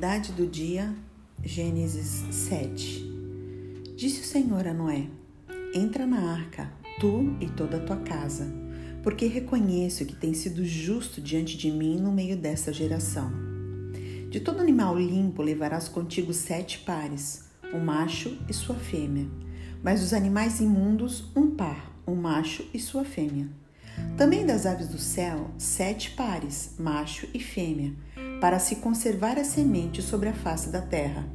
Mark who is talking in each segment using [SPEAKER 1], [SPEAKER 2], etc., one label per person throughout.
[SPEAKER 1] verdade do dia, Gênesis 7. Disse o Senhor a Noé: Entra na arca, tu e toda a tua casa, porque reconheço que tens sido justo diante de mim no meio desta geração. De todo animal limpo levarás contigo sete pares, um macho e sua fêmea, mas dos animais imundos, um par, um macho e sua fêmea. Também das aves do céu, sete pares, macho e fêmea para se conservar a semente sobre a face da terra.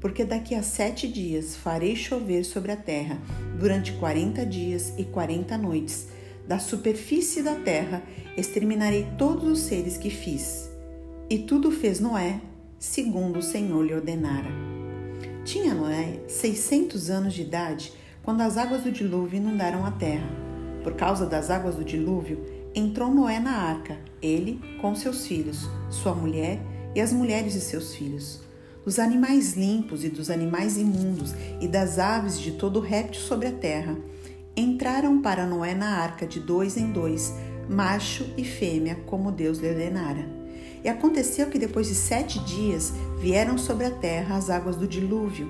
[SPEAKER 1] Porque daqui a sete dias farei chover sobre a terra, durante quarenta dias e quarenta noites. Da superfície da terra exterminarei todos os seres que fiz. E tudo fez Noé, segundo o Senhor lhe ordenara. Tinha Noé seiscentos anos de idade quando as águas do dilúvio inundaram a terra. Por causa das águas do dilúvio, entrou Noé na arca, ele com seus filhos, sua mulher e as mulheres de seus filhos. Dos animais limpos e dos animais imundos e das aves de todo réptil sobre a terra, entraram para Noé na arca de dois em dois, macho e fêmea, como Deus lhe ordenara. E aconteceu que depois de sete dias vieram sobre a terra as águas do dilúvio.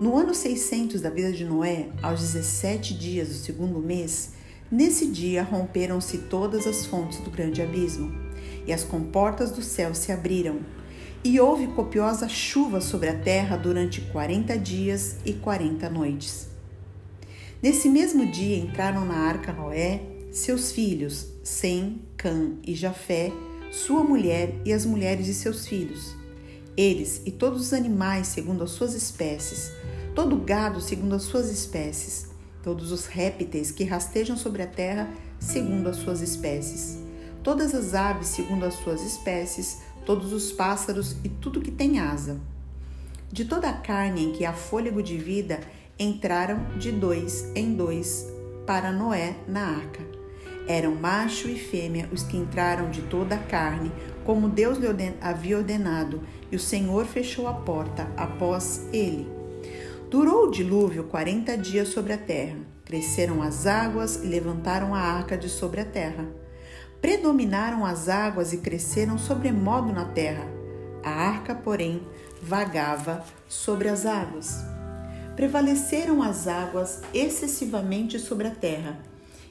[SPEAKER 1] No ano 600 da vida de Noé, aos 17 dias do segundo mês, Nesse dia romperam-se todas as fontes do grande abismo, e as comportas do céu se abriram, e houve copiosa chuva sobre a terra durante quarenta dias e quarenta noites. Nesse mesmo dia entraram na arca Noé, seus filhos, Sem, Cã e Jafé, sua mulher e as mulheres de seus filhos. Eles e todos os animais segundo as suas espécies, todo gado segundo as suas espécies, todos os répteis que rastejam sobre a terra segundo as suas espécies, todas as aves segundo as suas espécies, todos os pássaros e tudo que tem asa. De toda a carne em que há fôlego de vida, entraram de dois em dois para Noé na arca. Eram macho e fêmea os que entraram de toda a carne, como Deus lhe havia ordenado, e o Senhor fechou a porta após ele. Durou o dilúvio quarenta dias sobre a terra. Cresceram as águas e levantaram a arca de sobre a terra. Predominaram as águas e cresceram sobremodo na terra. A arca, porém, vagava sobre as águas. Prevaleceram as águas excessivamente sobre a terra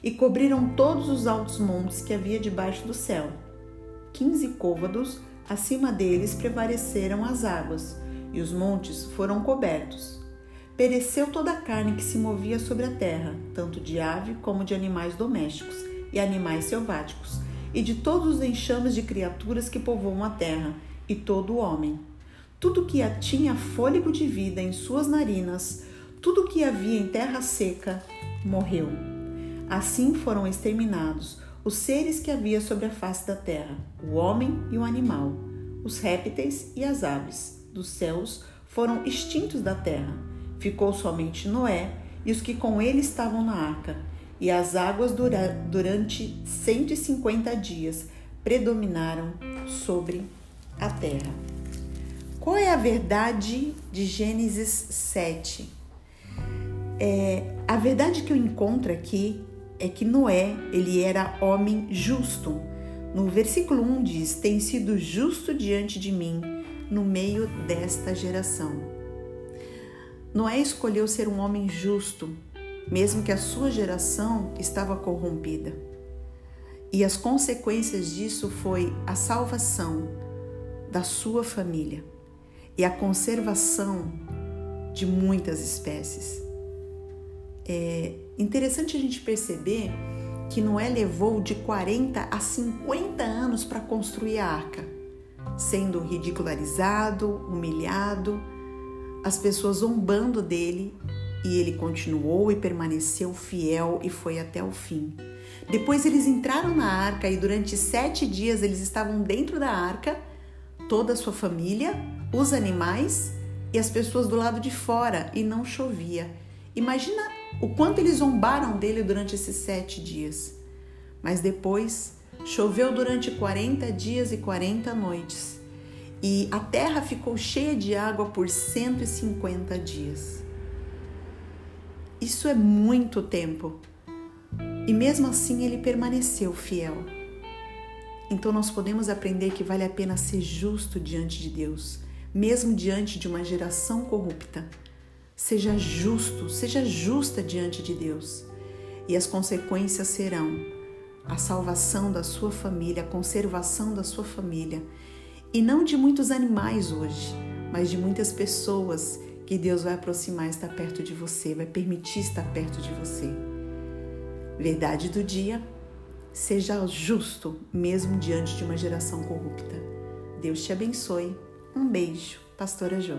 [SPEAKER 1] e cobriram todos os altos montes que havia debaixo do céu. Quinze côvados acima deles prevaleceram as águas, e os montes foram cobertos. Pereceu toda a carne que se movia sobre a terra, tanto de ave como de animais domésticos e animais selváticos, e de todos os enxames de criaturas que povoam a terra, e todo o homem. Tudo que tinha fôlego de vida em suas narinas, tudo que havia em terra seca, morreu. Assim foram exterminados os seres que havia sobre a face da terra, o homem e o animal, os répteis e as aves dos céus foram extintos da terra Ficou somente Noé e os que com ele estavam na arca, e as águas dura, durante 150 dias predominaram sobre a terra. Qual é a verdade de Gênesis 7? É, a verdade que eu encontro aqui é que Noé, ele era homem justo. No versículo 1 diz: "Tem sido justo diante de mim no meio desta geração". Noé escolheu ser um homem justo, mesmo que a sua geração estava corrompida. E as consequências disso foi a salvação da sua família e a conservação de muitas espécies. É interessante a gente perceber que Noé levou de 40 a 50 anos para construir a arca, sendo ridicularizado, humilhado, as pessoas zombando dele e ele continuou e permaneceu fiel e foi até o fim. Depois eles entraram na arca e durante sete dias eles estavam dentro da arca, toda a sua família, os animais e as pessoas do lado de fora e não chovia. Imagina o quanto eles zombaram dele durante esses sete dias. Mas depois choveu durante 40 dias e 40 noites e a terra ficou cheia de água por 150 dias. Isso é muito tempo. E mesmo assim ele permaneceu fiel. Então nós podemos aprender que vale a pena ser justo diante de Deus, mesmo diante de uma geração corrupta. Seja justo, seja justa diante de Deus. E as consequências serão a salvação da sua família, a conservação da sua família. E não de muitos animais hoje, mas de muitas pessoas que Deus vai aproximar estar perto de você, vai permitir estar perto de você. Verdade do dia, seja justo mesmo diante de uma geração corrupta. Deus te abençoe. Um beijo, Pastora Jo.